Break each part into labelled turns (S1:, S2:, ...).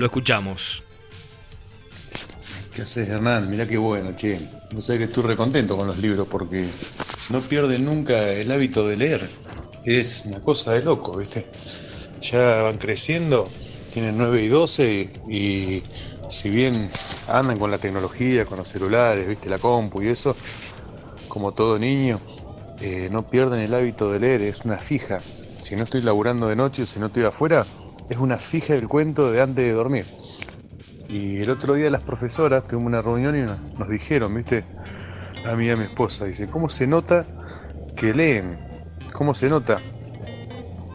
S1: Lo escuchamos.
S2: ¿Qué haces, Hernán? Mirá qué bueno, che. No sé que estoy recontento con los libros porque no pierden nunca el hábito de leer. Es una cosa de loco, ¿viste? Ya van creciendo, tienen 9 y 12 y, si bien andan con la tecnología, con los celulares, ¿viste? La compu y eso, como todo niño, eh, no pierden el hábito de leer, es una fija. Si no estoy laburando de noche, si no estoy afuera, es una fija el cuento de antes de dormir. Y el otro día las profesoras tuvimos una reunión y nos, dijeron, viste, a mí y a mi esposa, dice, ¿cómo se nota que leen? ¿Cómo se nota?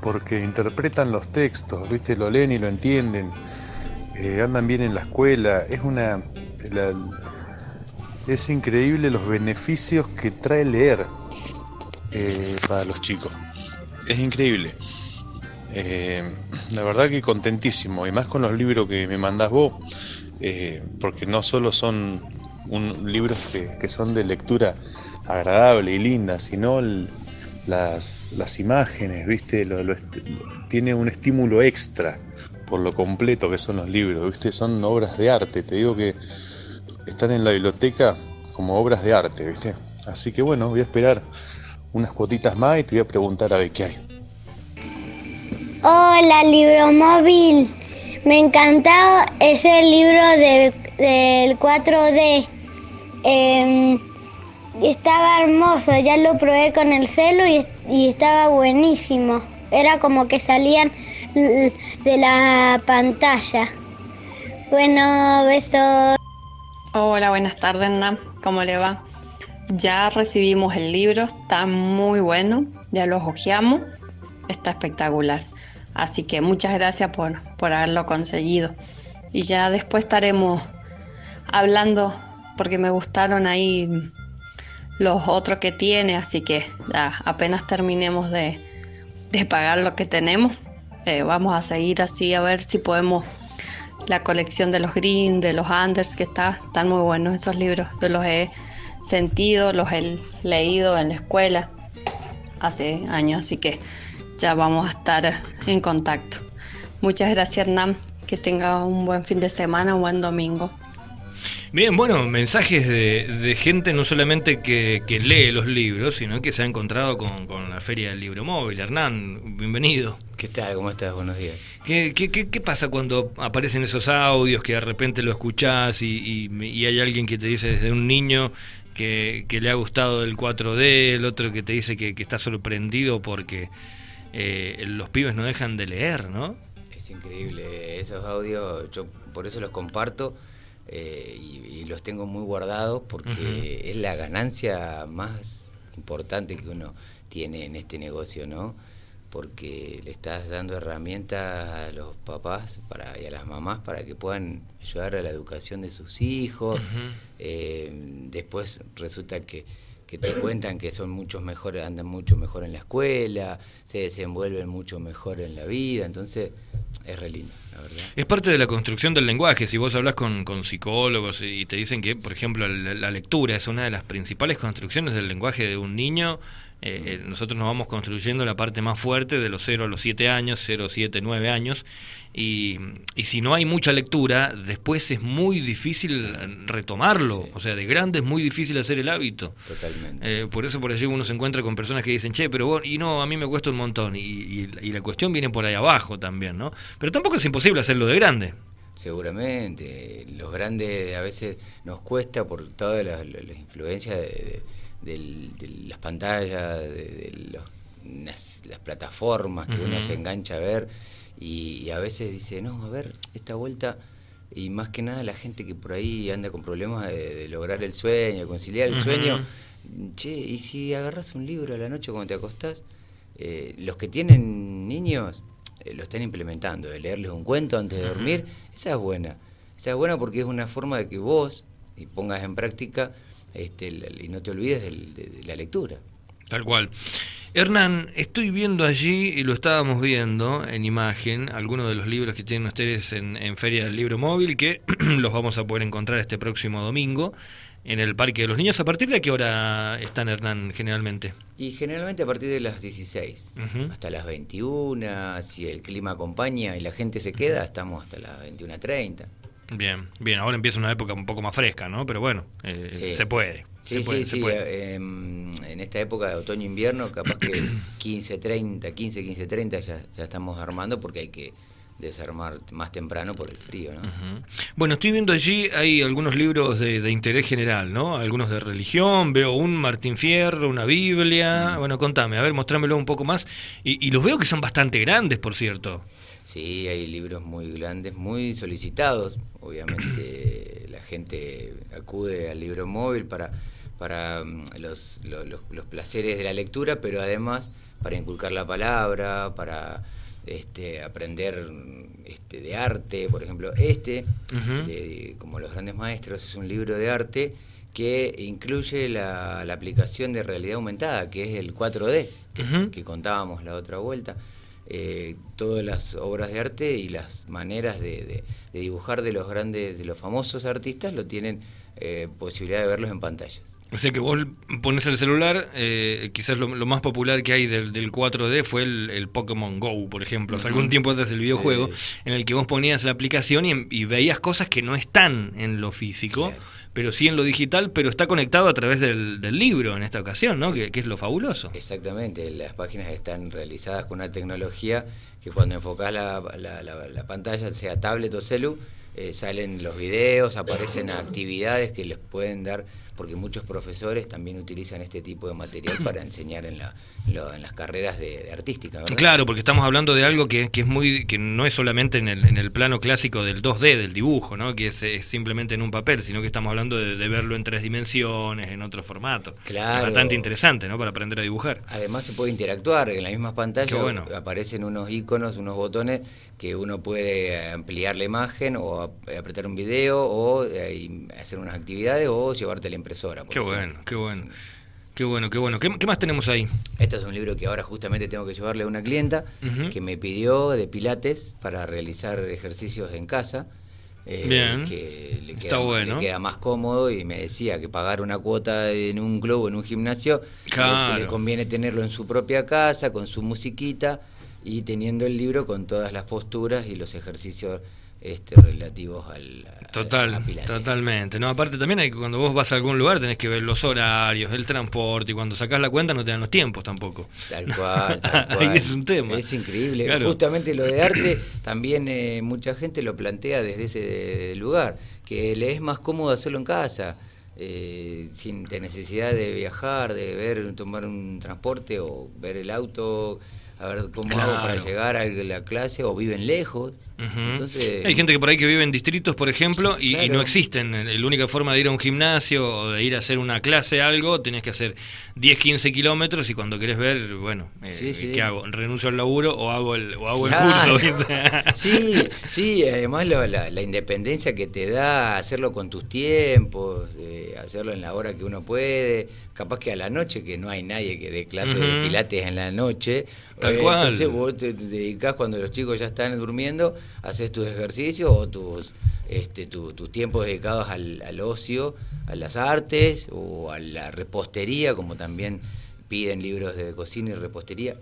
S2: Porque interpretan los textos, viste, lo leen y lo entienden, eh, andan bien en la escuela, es una... es increíble los beneficios que trae leer eh, para los chicos. Es increíble. Eh, la verdad que contentísimo, y más con los libros que me mandás vos, eh, porque no solo son un, libros que, son de lectura agradable y linda, sino las, las, imágenes, ¿viste? tiene un estímulo extra por lo completo que son los libros, ¿viste? Son obras de arte, te digo que están en la biblioteca como obras de arte, ¿viste? Así que bueno, voy a esperar unas cuotitas más y te voy a preguntar a ver qué hay.
S3: Hola, libro móvil. Me encantó ese libro del 4D. Em, estaba hermoso, ya lo probé con el celo y, estaba buenísimo. Era como que salían de la pantalla. Bueno, besos.
S4: Hola, buenas tardes, Nam. ¿Cómo le va? Ya recibimos el libro, está muy bueno, ya lo hojeamos, está espectacular. Así que muchas gracias por, por haberlo conseguido. Y ya después estaremos hablando porque me gustaron ahí los otros que tiene, así que apenas terminemos de, pagar lo que tenemos, eh, vamos a seguir así a ver si podemos la colección de los Green, de los Anders, que está, están muy buenos esos libros. Yo los he sentido, los he leído en la escuela hace años, así que ya vamos a estar en contacto. Muchas gracias, Hernán. Que tenga un buen fin de semana, un buen domingo.
S1: Bien, bueno, mensajes de, gente no solamente que, lee los libros, sino que se ha encontrado con, la Feria del Libro Móvil. Hernán, bienvenido.
S5: ¿Qué tal? ¿Cómo estás? Buenos días.
S1: ¿Qué, qué, pasa cuando aparecen esos audios que de repente lo escuchás y, hay alguien que te dice desde un niño que, le ha gustado el 4D, el otro que te dice que está sorprendido porque eh, los pibes no dejan de leer, ¿no?
S5: Es increíble, esos audios, yo por eso los comparto eh, y, los tengo muy guardados porque es la ganancia más importante que uno tiene en este negocio, ¿no? Porque le estás dando herramientas a los papás para, y a las mamás para que puedan ayudar a la educación de sus hijos. Eh, después resulta que te cuentan que son muchos mejores, andan mucho mejor en la escuela, se desenvuelven mucho mejor en la vida, entonces es re lindo, la verdad.
S1: Es parte de la construcción del lenguaje, si vos hablas con, con psicólogos y te dicen que, por ejemplo, la, lectura es una de las principales construcciones del lenguaje de un niño, eh, eh, nosotros nos vamos construyendo la parte más fuerte de los 0 a los 7 años, 0, 7, 9 años, y, y, si no hay mucha lectura, después es muy difícil retomarlo. O sea, de grande es muy difícil hacer el hábito.
S5: Totalmente.
S1: Eh, por eso por allí uno se encuentra con personas que dicen, che, pero y no, a mí me cuesta un montón. Y, y, la cuestión viene por ahí abajo también, ¿no? Pero tampoco es imposible hacerlo de grande.
S5: Seguramente. Los grandes a veces nos cuesta por toda la, influencia de, las pantallas, de, las, plataformas que uno se engancha a ver y, a veces dice, no, a ver, esta vuelta, y más que nada la gente que por ahí anda con problemas de, lograr el sueño, conciliar el sueño, che, y si agarras un libro a la noche cuando te acostás, eh, los que tienen niños eh, lo están implementando, de leerles un cuento antes de dormir, esa es buena. Esa es buena porque es una forma de que vos y pongas en práctica este, y no te olvides de la lectura.
S1: Tal cual. Hernán, estoy viendo allí, y lo estábamos viendo en imagen, algunos de los libros que tienen ustedes en, Feria del Libro Móvil, que los vamos a poder encontrar este próximo domingo. en el Parque de los Niños. ¿A partir de qué hora están, Hernán, generalmente?
S5: Y generalmente a partir de las 16,
S1: Ujú.
S5: hasta las 21, si el clima acompaña y la gente se queda, estamos hasta las 21.30.
S1: Bien, bien, ahora empieza una época un poco más fresca, ¿no? Pero bueno, eh,
S5: Sí.
S1: se puede.
S5: Sí,
S1: se puede,
S5: sí,
S1: se
S5: sí.
S1: puede.
S5: eh, em, en esta época de otoño-invierno, capaz que 15, 30, 15, 15, 30 ya, ya estamos armando porque hay que desarmar más temprano por el frío, ¿no?
S1: Bueno, estoy viendo allí, hay algunos libros de, de interés general, ¿no? Algunos de religión, veo un Martín Fierro, una Biblia. Bueno, contame, a ver, mostrámelo un poco más. Y, y los veo que son bastante grandes, por cierto.
S5: Sí, hay libros muy grandes, muy solicitados. Obviamente la gente acude al libro móvil para, para mm, los, lo- los, los placeres de la lectura, pero además para inculcar la palabra, para este, aprender mm, este, de arte. Por ejemplo, este, de- como los grandes maestros, es un libro de arte que incluye la, la aplicación de realidad aumentada, que es el 4D, que,
S1: Ujú.
S5: que contábamos la otra vuelta. Eh, todas las obras de arte y las maneras de, de- de dibujar de los grandes, de los famosos artistas, lo tienen eh, posibilidad de verlos en pantallas.
S1: O sea que vos pones el celular, eh, quizás lo, lo más popular que hay del, del 4D fue el, el Pokémon Go, por ejemplo.
S5: Ujú.
S1: algún tiempo atrás el videojuego
S5: Sí.
S1: en el que vos ponías la aplicación y, y veías cosas que no están en lo físico,
S5: Claro.
S1: Pero sí en lo digital, pero está conectado a través del, libro en esta ocasión, ¿no? Que, que es lo fabuloso.
S5: Exactamente, las páginas están realizadas con una tecnología que cuando enfocás la, la- la- la pantalla, sea tablet o celu, eh, salen los videos, aparecen actividades que les pueden dar, porque muchos profesores también utilizan este tipo de material para enseñar en, la, en las carreras de, de artística. ¿verdad?
S1: Claro, porque estamos hablando de algo que, que es muy que no es solamente en el, en el plano clásico del 2D, del dibujo, ¿no? que es, es simplemente en un papel, sino que estamos hablando de, de verlo en tres dimensiones, en otro formato.
S5: Claro.
S1: Es bastante interesante, ¿no? Para aprender a dibujar.
S5: Además se puede interactuar, en la misma pantalla
S1: Qué bueno.
S5: aparecen unos iconos, unos botones que uno puede ampliar la imagen o ap- apretar un video o eh, hacer unas actividades o llevarte la impresora.
S1: Qué
S5: ejemplo.
S1: bueno, qué bueno. Qué bueno, qué bueno. ¿Qué, qué más tenemos ahí?
S5: Este es un libro que ahora justamente tengo que llevarle a una clienta
S1: Ujú.
S5: que me pidió de pilates para realizar ejercicios en casa. eh,
S1: Bien.
S5: que le
S1: Está
S5: queda,
S1: bueno.
S5: le queda más cómodo y me decía que pagar una cuota en un club, en un gimnasio, le-
S1: Claro.
S5: le, conviene tenerlo en su propia casa, con su musiquita y teniendo el libro con todas las posturas y los ejercicios este, relativos al
S1: Total,
S5: a pilates.
S1: totalmente. No, aparte también hay que cuando vos vas a algún lugar tenés que ver los horarios, el transporte y cuando sacás la cuenta no te dan los tiempos tampoco.
S5: Tal cual, tal cual.
S1: Ahí es un tema.
S5: Es increíble.
S1: Claro.
S5: Justamente lo de arte también eh, mucha gente lo plantea desde ese lugar, que le es más cómodo hacerlo en casa, eh, sin de necesidad de viajar, de ver, tomar un transporte o ver el auto, a ver cómo hago para llegar a la clase o viven lejos. Entonces,
S1: Hay gente que por ahí que vive en distritos, por ejemplo, y, no existen. La única forma de ir a un gimnasio o de ir a hacer una clase, algo, tenés que hacer 10, 15 kilómetros y cuando querés ver, bueno, eh,
S5: Sí, sí.
S1: ¿qué hago? ¿Renuncio al laburo o hago el, o hago
S5: Claro.
S1: el curso?
S5: Sí, sí, además lo- la, la independencia que te da hacerlo con tus tiempos, eh, hacerlo en la hora que uno puede, capaz que a la noche, que no hay nadie que dé clase de pilates en la noche.
S1: Tal
S5: eh,
S1: cual.
S5: Entonces vos te, te dedicás cuando los chicos ya están durmiendo, haces tus ejercicios o tus, este, tu- tus tiempos dedicados al ocio, a las artes o a la repostería, como también piden libros de cocina y repostería.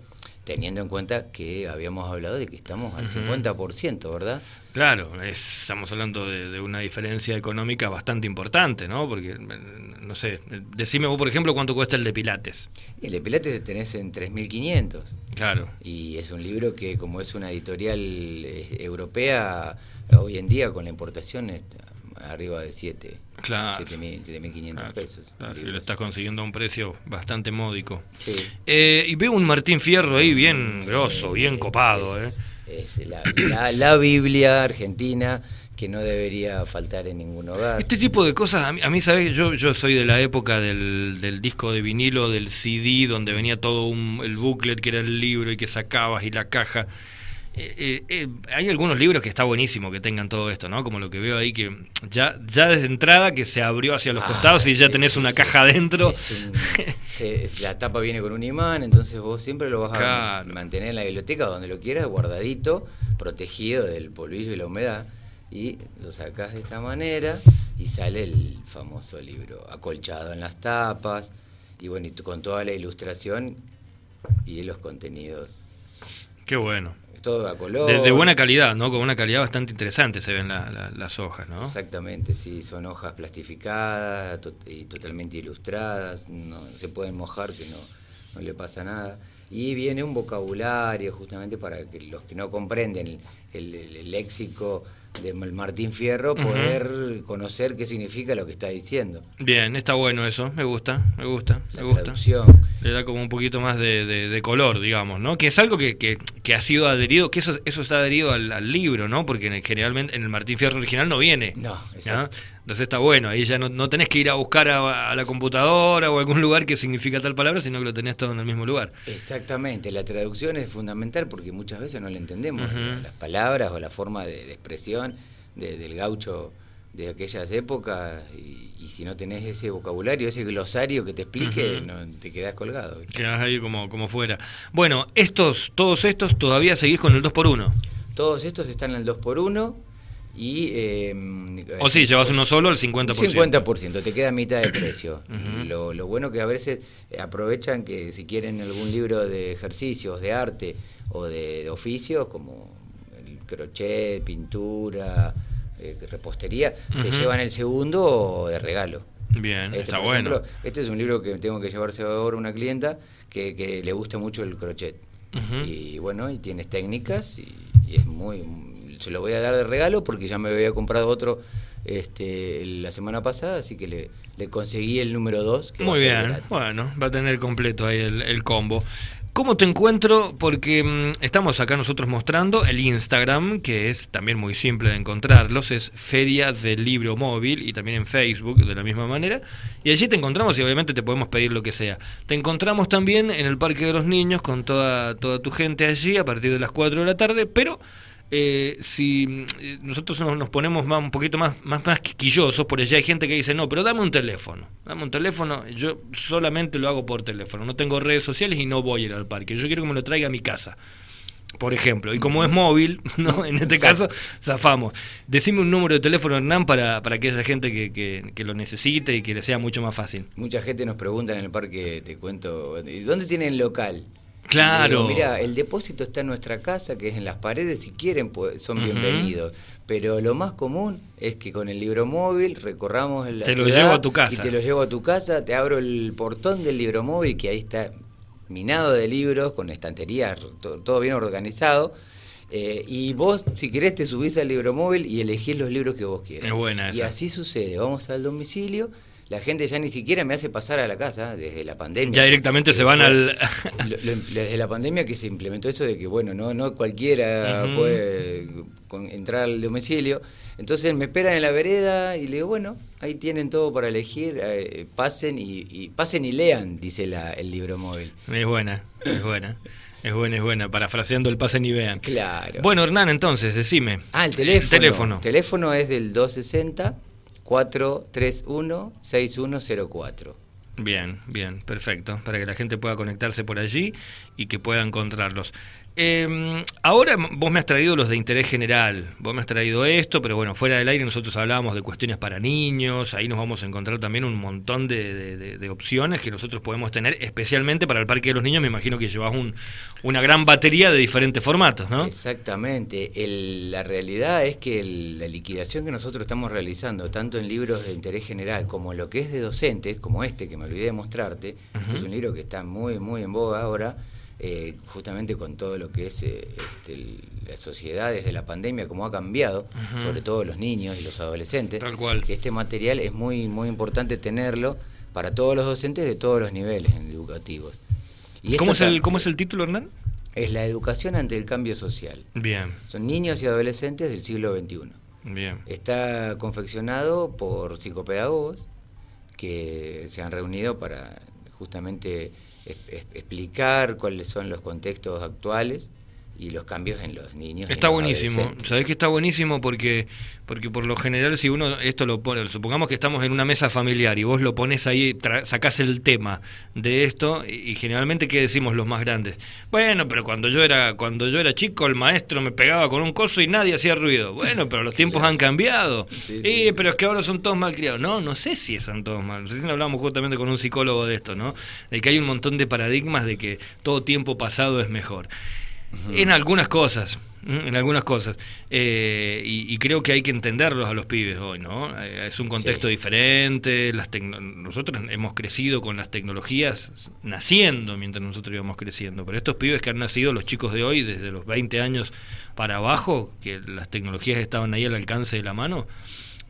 S5: Teniendo en cuenta que habíamos hablado de que estamos al
S1: Ujú.
S5: 50%, ¿verdad?
S1: Claro, es- estamos hablando de, de una diferencia económica bastante importante, ¿no? Porque, eh, no sé, decime vos, por ejemplo, cuánto cuesta el de Pilates.
S5: El de Pilates tenés en 3.500
S1: Claro.
S5: y es un libro que como es una editorial eh, europea, hoy en día con la importación está arriba de 7,
S1: Claro.
S5: 7.500
S1: Claro,
S5: pesos.
S1: claro, y lo estás consiguiendo a un precio bastante módico.
S5: Sí.
S1: Eh, y veo un Martín Fierro ahí bien grosso, bien
S5: Es-
S1: copado, ¿eh?
S5: es- es la, la- la Biblia argentina que no debería faltar en ningún hogar.
S1: Este tipo de cosas, a mí, a mí, ¿sabes? Yo, yo soy de la época del, del disco de vinilo, del CD, donde venía todo un, el booklet que era el libro y que sacabas y la caja. Eh, eh, eh, hay algunos libros que está buenísimo que tengan todo esto, ¿no? Como lo que veo ahí, que ya, ya desde entrada que se abrió hacia los
S5: Ah,
S1: costados y ya
S5: sí,
S1: tenés una
S5: sí.
S1: caja adentro.
S5: La tapa viene con un imán, entonces vos siempre lo vas a mantener en la biblioteca donde lo quieras, guardadito, protegido del polvillo y la humedad. y lo sacas de esta manera y sale el famoso libro acolchado en las tapas y bueno, y con toda la ilustración y los contenidos.
S1: Qué bueno.
S5: Todo a color.
S1: De, buena calidad, ¿no? Con una calidad bastante interesante se ven las hojas, ¿no?
S5: Exactamente, sí, son hojas plastificadas y totalmente ilustradas, no se pueden mojar que no, no le pasa nada. Y viene un vocabulario justamente para que los que no comprenden el léxico de Martín Fierro poder conocer qué significa lo que está diciendo.
S1: Bien, está bueno eso, me gusta, me gusta, me gusta. Le da como un poquito más de, color, digamos, ¿no? Que es algo que, que, ha sido adherido, que eso, eso está adherido al, libro, ¿no? Porque generalmente en el Martín Fierro original no viene.
S5: No, exacto.
S1: Entonces está bueno, ahí ya no, no tenés que ir a buscar a, la computadora o algún lugar que significa tal palabra, sino que lo tenés todo en el mismo lugar.
S5: Exactamente, la traducción es fundamental porque muchas veces no le entendemos las palabras o la forma de, expresión del gaucho de aquellas épocas y, si no tenés ese vocabulario, ese glosario que te explique, no, te quedás colgado.
S1: Quedás ahí como, como fuera. Bueno, estos, todos estos todavía seguís con el 2x1.
S5: Todos estos están en el 2x1 y, eh,
S1: o sí, llevas uno solo al 50%.
S5: 50%, te queda mitad de precio. lo, lo, bueno que a veces aprovechan que si quieren algún libro de ejercicios, de arte o de, oficios, como el crochet, pintura, eh, repostería, se llevan el segundo de regalo.
S1: Bien, este, está bueno.
S5: este es un libro que tengo que llevarse ahora una clienta que, que le gusta mucho el crochet. Y bueno, y tienes técnicas y, y es muy se lo voy a dar de regalo porque ya me había comprado otro este, la semana pasada, así que le, le conseguí el número 2.
S1: Muy bien, bueno, va a tener completo ahí el, combo. ¿Cómo te encuentro? Porque mm, estamos acá nosotros mostrando el Instagram, que es también muy simple de encontrarlos, es Feria del Libro Móvil y también en Facebook de la misma manera. Y allí te encontramos y obviamente te podemos pedir lo que sea. Te encontramos también en el Parque de los Niños con toda, toda tu gente allí a partir de las 4 de la tarde, pero eh, si eh, nosotros nos, ponemos más, un poquito más, más, más quisquillosos, por allá hay gente que dice, no, pero dame un teléfono, dame un teléfono, yo solamente lo hago por teléfono, no tengo redes sociales y no voy a ir al parque, yo quiero que me lo traiga a mi casa, por ejemplo, y como es móvil, ¿no? en este caso, zafamos. Decime un número de teléfono, Hernán, para, para que esa gente que, que, que, lo necesite y que le sea mucho más fácil.
S5: Mucha gente nos pregunta en el parque, te cuento, ¿dónde tienen local?
S1: Claro.
S5: Mira, el depósito está en nuestra casa, que es en las paredes, si quieren pues, son bienvenidos. Pero lo más común es que con el libro móvil recorramos la
S1: te lo llevo a tu casa.
S5: y te lo llevo a tu casa, te abro el portón del libro móvil, que ahí está minado de libros, con estanterías, todo, bien organizado. Eh, y vos, si querés, te subís al libro móvil y elegís los libros que vos quieras.
S1: Es buena
S5: Y así sucede. Vamos al domicilio la gente ya ni siquiera me hace pasar a la casa desde la pandemia.
S1: Ya directamente se van al...
S5: desde la pandemia que se implementó eso de que, bueno, no, no cualquiera puede entrar al domicilio. Entonces me esperan en la vereda y le digo, bueno, ahí tienen todo para elegir, eh, pasen y, pasen y lean, dice la, el libro móvil.
S1: Es buena, es buena. Es buena, es buena, parafraseando el pasen y vean.
S5: Claro.
S1: Bueno, Hernán, entonces, decime.
S5: Ah, el teléfono. El teléfono. El teléfono es del 260 431-6104.
S1: Bien, bien, perfecto, para que la gente pueda conectarse por allí y que pueda encontrarlos. Eh, ahora vos me has traído los de interés general, vos me has traído esto, pero bueno, fuera del aire nosotros hablábamos de cuestiones para niños, ahí nos vamos a encontrar también un montón de, opciones que nosotros podemos tener, especialmente para el Parque de los Niños, me imagino que llevas un, una gran batería de diferentes formatos, ¿no?
S5: Exactamente, la realidad es que la liquidación que nosotros estamos realizando, tanto en libros de interés general como lo que es de docentes, como este que me olvidé de mostrarte, este es un libro que está muy, muy en boga ahora, eh, justamente con todo lo que es eh, este, la sociedad desde la pandemia, como ha cambiado, sobre todo los niños y los adolescentes,
S1: Tal cual.
S5: este material es muy, muy importante tenerlo para todos los docentes de todos los niveles educativos.
S1: Y ¿Cómo, es el, ¿Cómo es el título, Hernán?
S5: Es la educación ante el cambio social.
S1: Bien.
S5: Son niños y adolescentes del siglo XXI.
S1: Bien.
S5: Está confeccionado por psicopedagogos que se han reunido para justamente explicar cuáles son los contextos actuales y los cambios en los niños.
S1: Está buenísimo. Sabés que está buenísimo porque porque por lo general si uno esto lo pone, supongamos que estamos en una mesa familiar y vos lo pones ahí, sacás el tema de esto y, generalmente qué decimos los más grandes. Bueno, pero cuando yo era cuando yo era chico el maestro me pegaba con un coso y nadie hacía ruido. Bueno, pero los tiempos han cambiado. Sí, pero es que ahora son todos malcriados. No, no sé si son todos mal. No sé si hablamos justamente con un psicólogo de esto, ¿no? De que hay un montón de paradigmas de que todo tiempo pasado es mejor. En algunas cosas, en algunas cosas. Eh, y, creo que hay que entenderlos a los pibes hoy, ¿no? Eh, es un contexto diferente, las nosotros hemos crecido con las tecnologías naciendo mientras nosotros íbamos creciendo, pero estos pibes que han nacido, los chicos de hoy, desde los 20 años para abajo, que las tecnologías estaban ahí al alcance de la mano,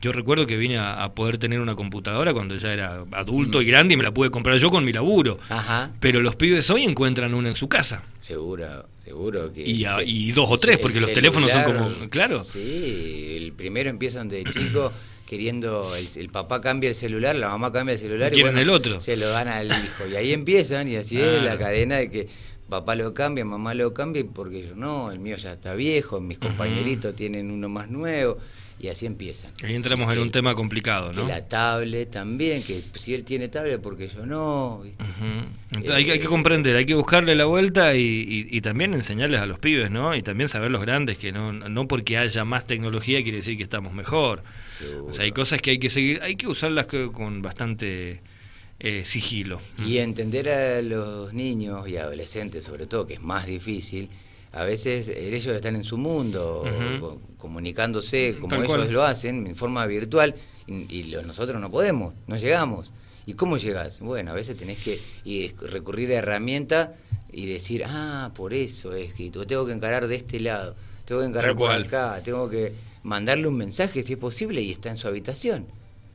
S1: yo recuerdo que vine a, poder tener una computadora cuando ya era adulto y grande y me la pude comprar yo con mi laburo. Ajá. Pero los pibes hoy encuentran una en su casa.
S5: Seguro, seguro que...
S1: Y, dos o tres, porque los teléfonos son como... Claro.
S5: Sí, el primero empiezan de chico queriendo... El, papá cambia el celular, la mamá cambia el celular
S1: y, bueno, el otro.
S5: se lo dan al hijo. Y ahí empiezan y así es la cadena de que papá lo cambia, mamá lo cambia, porque yo no, el mío ya está viejo, mis compañeritos tienen uno más nuevo y así empiezan.
S1: Ahí entramos en un tema complicado, ¿no?
S5: la tablet también, que si él tiene tablet, porque yo no.
S1: hay, que comprender, hay que buscarle la vuelta y, también enseñarles a los pibes, ¿no? Y también saber los grandes que no, no porque haya más tecnología quiere decir que estamos mejor. O sea, hay cosas que hay que seguir, hay que usarlas con bastante eh, sigilo.
S5: Y entender a los niños y adolescentes, sobre todo, que es más difícil a veces ellos están en su mundo, comunicándose como ellos lo hacen, en forma virtual, y, nosotros no podemos, no llegamos. ¿Y cómo llegas? Bueno, a veces tenés que recurrir a herramientas y decir, ah, por eso es que tengo que encarar de este lado, tengo que encarar por acá, tengo que mandarle un mensaje si es posible y está en su habitación.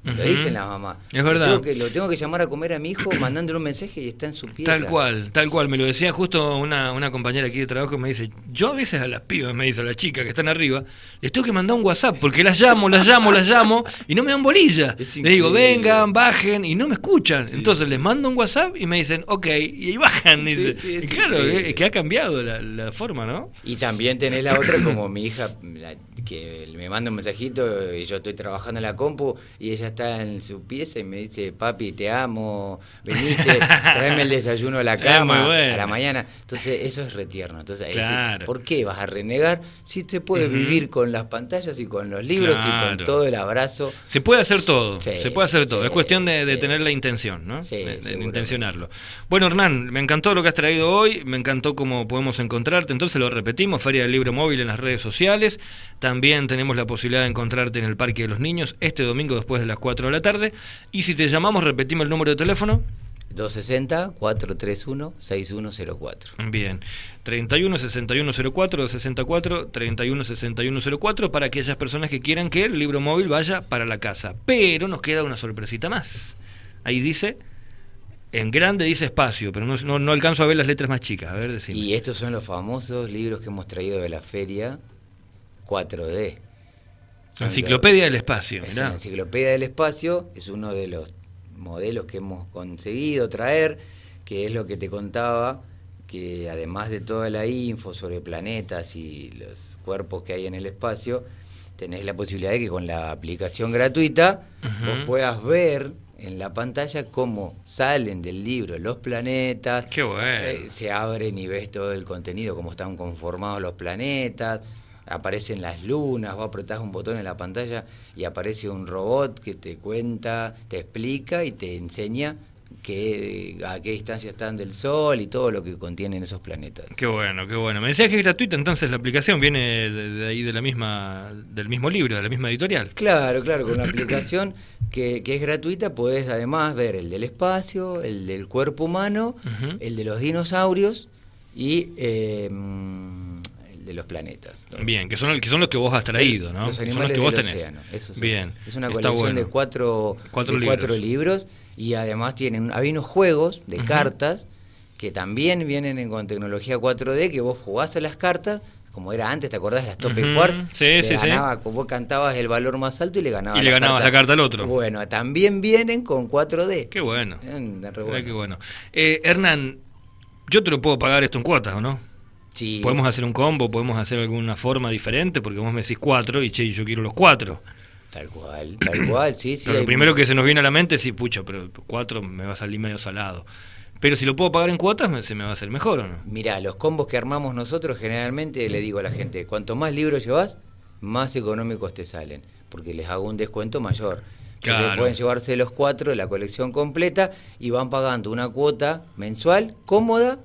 S5: Lo dicen la mamá.
S1: Es verdad.
S5: Lo tengo, que, lo tengo que llamar a comer a mi hijo mandándole un mensaje y está en su pieza.
S1: Tal cual, tal cual. Me lo decía justo una, una compañera aquí de trabajo. Me dice: Yo a veces a las pibas, me dice a las chicas que están arriba, les tengo que mandar un WhatsApp porque las llamo, las llamo, las llamo y no me dan bolilla. Les digo: Vengan, bajen y no me escuchan. Entonces les mando un WhatsApp y me dicen: Ok, y ahí bajan. Dice. y claro, es que ha cambiado la, la, forma, ¿no?
S5: Y también tenés la otra, como mi hija, que me manda un mensajito y yo estoy trabajando en la compu y ella está en su pieza y me dice, papi, te amo, venite, tráeme el desayuno a la cama a la mañana. Entonces, eso es retierno. Entonces, ¿por qué vas a renegar si te puedes vivir con las pantallas y con los libros y con todo el abrazo?
S1: Se puede hacer todo, se puede hacer todo. es cuestión de, tener la intención, ¿no? de, intencionarlo. Bueno, Hernán, me encantó lo que has traído hoy, me encantó cómo podemos encontrarte. Entonces, lo repetimos, Feria del Libro Móvil en las redes sociales. También tenemos la posibilidad de encontrarte en el Parque de los Niños este domingo después de las 4 de la tarde. Y si te llamamos, repetimos el número de teléfono.
S5: 260-431-6104.
S1: Bien, 31-6104, 264 31-6104 para aquellas personas que quieran que el libro móvil vaya para la casa. Pero nos queda una sorpresita más. Ahí dice, en grande dice espacio, pero no, no, alcanzo a ver las letras más chicas. A ver,
S5: Y estos son los famosos libros que hemos traído de la feria 4D.
S1: Enciclopedia del Espacio.
S5: Es la Enciclopedia del Espacio es uno de los modelos que hemos conseguido traer, que es lo que te contaba, que además de toda la info sobre planetas y los cuerpos que hay en el espacio, tenés la posibilidad de que con la aplicación gratuita vos puedas ver en la pantalla cómo salen del libro los planetas.
S1: Qué bueno.
S5: Eh, se abren y ves todo el contenido, cómo están conformados los planetas aparecen las lunas, vos apretás un botón en la pantalla y aparece un robot que te cuenta, te explica y te enseña que, a qué distancia están del Sol y todo lo que contienen esos planetas.
S1: Qué bueno, qué bueno. Me decías que es gratuita, entonces la aplicación viene de, ahí de la misma, del mismo libro, de la misma editorial.
S5: Claro, claro, con la aplicación que, que es gratuita podés además ver el del espacio, el del cuerpo humano, el de los dinosaurios y... Eh, de los planetas.
S1: Bien, que son, que son los que vos has traído, ¿no?
S5: Los animales que vos del océano. Bien. Es una colección de, cuatro, cuatro, libros. y además tienen hay unos juegos de cartas que también vienen con tecnología 4D que vos jugás a las cartas como era antes, ¿te acordás de las Tope uh
S1: Sí, sí,
S5: ganaba, sí. Vos cantabas el valor más alto y le ganabas
S1: Y le ganabas la carta al otro.
S5: Bueno, también vienen con 4D.
S1: Qué bueno. Qué bueno. Eh, Hernán, yo te lo puedo pagar esto en cuotas, ¿o no?
S5: Sí.
S1: Podemos hacer un combo, podemos hacer alguna forma diferente, porque vos me decís cuatro y che, yo quiero los cuatro.
S5: Tal cual, tal cual, sí, sí.
S1: Pero lo
S5: hay-
S1: primero que se nos viene a la mente es, sí, pucha, pero cuatro me va a salir medio salado. Pero si lo puedo pagar en cuotas, se me va a hacer mejor o no.
S5: Mirá, los combos que armamos nosotros generalmente le digo a la gente, cuanto más libros llevas, más económicos te salen, porque les hago un descuento mayor. Entonces
S1: Claro.
S5: pueden llevarse los cuatro de la colección completa y van pagando una cuota mensual cómoda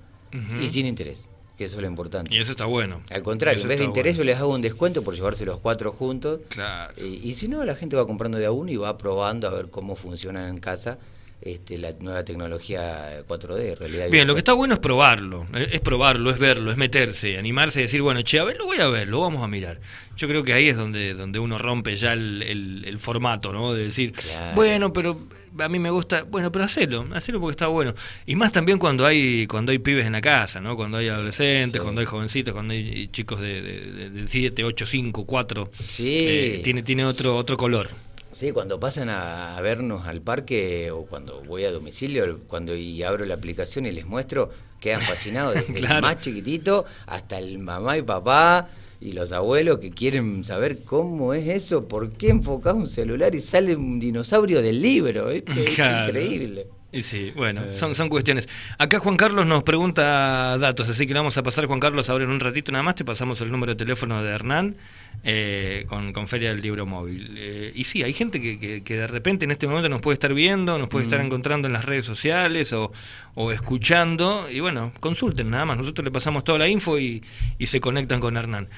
S5: y sin interés, que eso es lo importante.
S1: Y eso está bueno.
S5: Al contrario, en vez de interés
S1: bueno.
S5: yo les hago un descuento por llevarse los cuatro juntos.
S1: Claro.
S5: Eh, y si no, la gente va comprando de a uno y va probando a ver cómo funciona en casa este, la nueva tecnología 4D, realidad
S1: Bien, lo que está bueno es probarlo, es probarlo, es verlo, es meterse, animarse y decir, bueno, che, a ver, lo voy a ver, lo vamos a mirar. Yo creo que ahí es donde, donde uno rompe ya el, el- el formato, ¿no? De decir,
S5: Claro.
S1: bueno, pero a mí me gusta, bueno, pero hacelo, hacelo porque está bueno. Y más también cuando hay cuando hay pibes en la casa, ¿no? Cuando hay adolescentes,
S5: sí.
S1: cuando hay jovencitos, cuando hay chicos de, de, de 7, 8, 5, 4.
S5: Sí.
S1: tiene, tiene otro, otro color.
S5: Sí, cuando pasan a, a vernos al parque o cuando voy a domicilio, cuando y abro la aplicación y les muestro, quedan fascinados desde
S1: Claro.
S5: el más chiquitito hasta el mamá y papá y los abuelos que quieren saber cómo es eso, por qué enfocás un celular y sale un dinosaurio del libro, es increíble.
S1: Y sí, bueno,
S5: Eh.
S1: son, son cuestiones. Acá Juan Carlos nos pregunta datos, así que le vamos a pasar, Juan Carlos, ahora en un ratito nada más, te pasamos el número de teléfono de Hernán eh, con, con Feria del Libro Móvil. Eh, y sí, hay gente que, que, que de repente en este momento nos puede estar viendo, nos puede estar
S5: Mm.
S1: encontrando en las redes sociales o, o escuchando, y bueno, consulten nada más, nosotros le pasamos toda la info y, y se conectan con Hernán.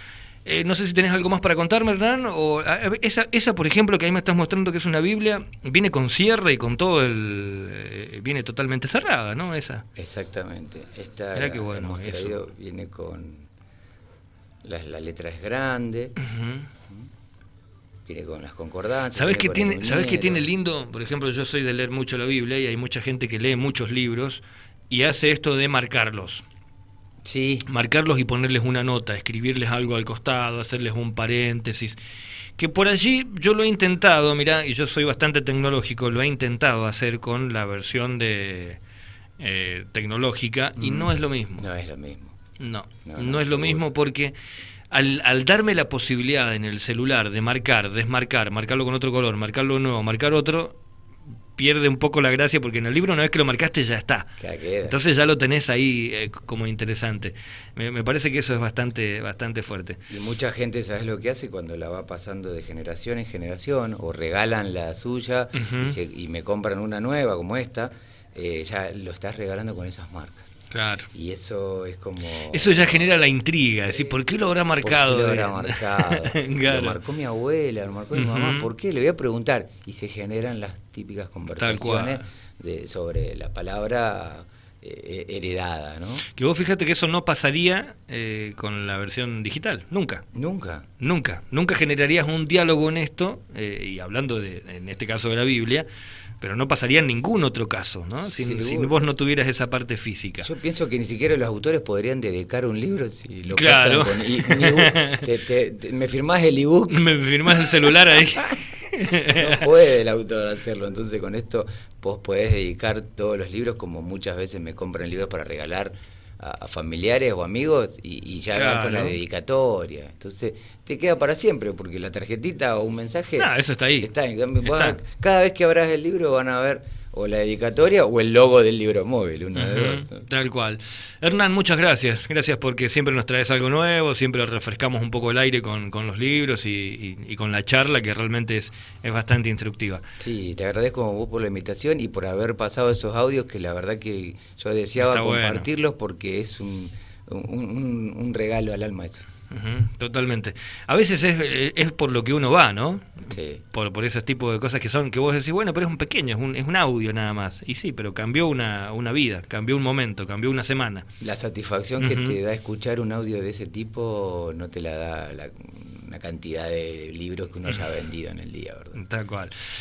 S1: Eh, no sé si tenés algo más para contarme, Hernán. O, a- esa, esa, por ejemplo, que ahí me estás mostrando que es una Biblia, viene con cierre y con todo el. eh, viene totalmente cerrada, ¿no? Esa.
S5: Exactamente. Esta
S1: Mirá qué bueno
S5: hemos
S1: eso.
S5: traído, viene con la, la letra es grande, viene con las concordancias.
S1: ¿Sabés
S5: con
S1: tiene,
S5: el
S1: ¿sabés qué
S5: uñero.
S1: tiene lindo? Por ejemplo, yo soy de leer mucho la Biblia y hay mucha gente que lee muchos libros y hace esto de marcarlos.
S5: Sí,
S1: marcarlos y ponerles una nota, escribirles algo al costado, hacerles un paréntesis. Que por allí yo lo he intentado, mira, y yo soy bastante tecnológico, lo he intentado hacer con la versión de eh, tecnológica y
S5: Mm.
S1: no es lo mismo.
S5: no es lo mismo.
S1: No,
S5: No,
S1: no,
S5: no,
S1: es lo mismo porque al, al darme la posibilidad en el celular de marcar, desmarcar, marcarlo con otro color, marcarlo nuevo, marcar otro, pierde un poco la gracia porque en el libro una vez que lo marcaste ya está. Entonces ya lo tenés ahí eh, como interesante. Me, me parece que eso es bastante, bastante fuerte.
S5: Y mucha gente, ¿sabes lo que hace? Cuando la va pasando de generación en generación, o regalan la suya
S1: Ujú.
S5: y, se- y me compran una nueva como esta, eh, ya lo estás regalando con esas marcas.
S1: Claro.
S5: Y eso es como...
S1: Eso ya genera la intriga, decir, ¿por qué lo habrá
S5: ¿Por qué
S1: marcado?
S5: lo habrá marcado?
S1: Claro.
S5: Lo marcó mi abuela, lo marcó mi mamá. ¿Por qué? Le voy a preguntar. Y se generan las típicas conversaciones de, sobre la palabra eh, heredada, ¿no?
S1: Que vos fíjate que eso no pasaría eh, con la versión digital, nunca.
S5: Nunca.
S1: Nunca, nunca generarías un diálogo honesto, eh, y hablando de, en este caso de la Biblia, pero no pasaría en ningún otro caso, ¿no? Si, si vos no tuvieras esa parte física.
S5: Yo pienso que ni siquiera los autores podrían dedicar un libro si lo
S1: Claro.
S5: con. Te- te- te- ¿Me firmás el ebook?
S1: Me firmás el celular ahí.
S5: No puede el autor hacerlo. Entonces, con esto vos podés dedicar todos los libros, como muchas veces me compran libros para regalar a, a familiares o amigos, y, y ya va con la
S1: Claro.
S5: dedicatoria. Entonces, te queda para siempre, porque la tarjetita o un mensaje.
S1: Ah, eso está ahí.
S5: En
S1: Está.
S5: Cada vez que abras el libro van a ver o la dedicatoria o el logo del libro móvil, uno de dos.
S1: Tal cual. Hernán, muchas gracias. Gracias porque siempre nos traes algo nuevo, siempre refrescamos un poco el aire con, con los libros y, y- y con la charla que realmente es, es bastante instructiva.
S5: Sí, te agradezco vos por la invitación y por haber pasado esos audios que la verdad que yo deseaba
S1: Está bueno.
S5: compartirlos porque es un, un, un- un regalo al alma eso.
S1: Totalmente. A veces es, es por lo que uno va, ¿no?
S5: Sí.
S1: Por, por ese tipo de cosas que son, que vos decís, bueno, pero es un pequeño, es un, es un audio nada más. Y sí, pero cambió una, una vida, cambió un momento, cambió una semana.
S5: La satisfacción que te da escuchar un audio de ese tipo no te la da la, una cantidad de libros que uno haya vendido en el día, ¿verdad?
S1: Tal cual.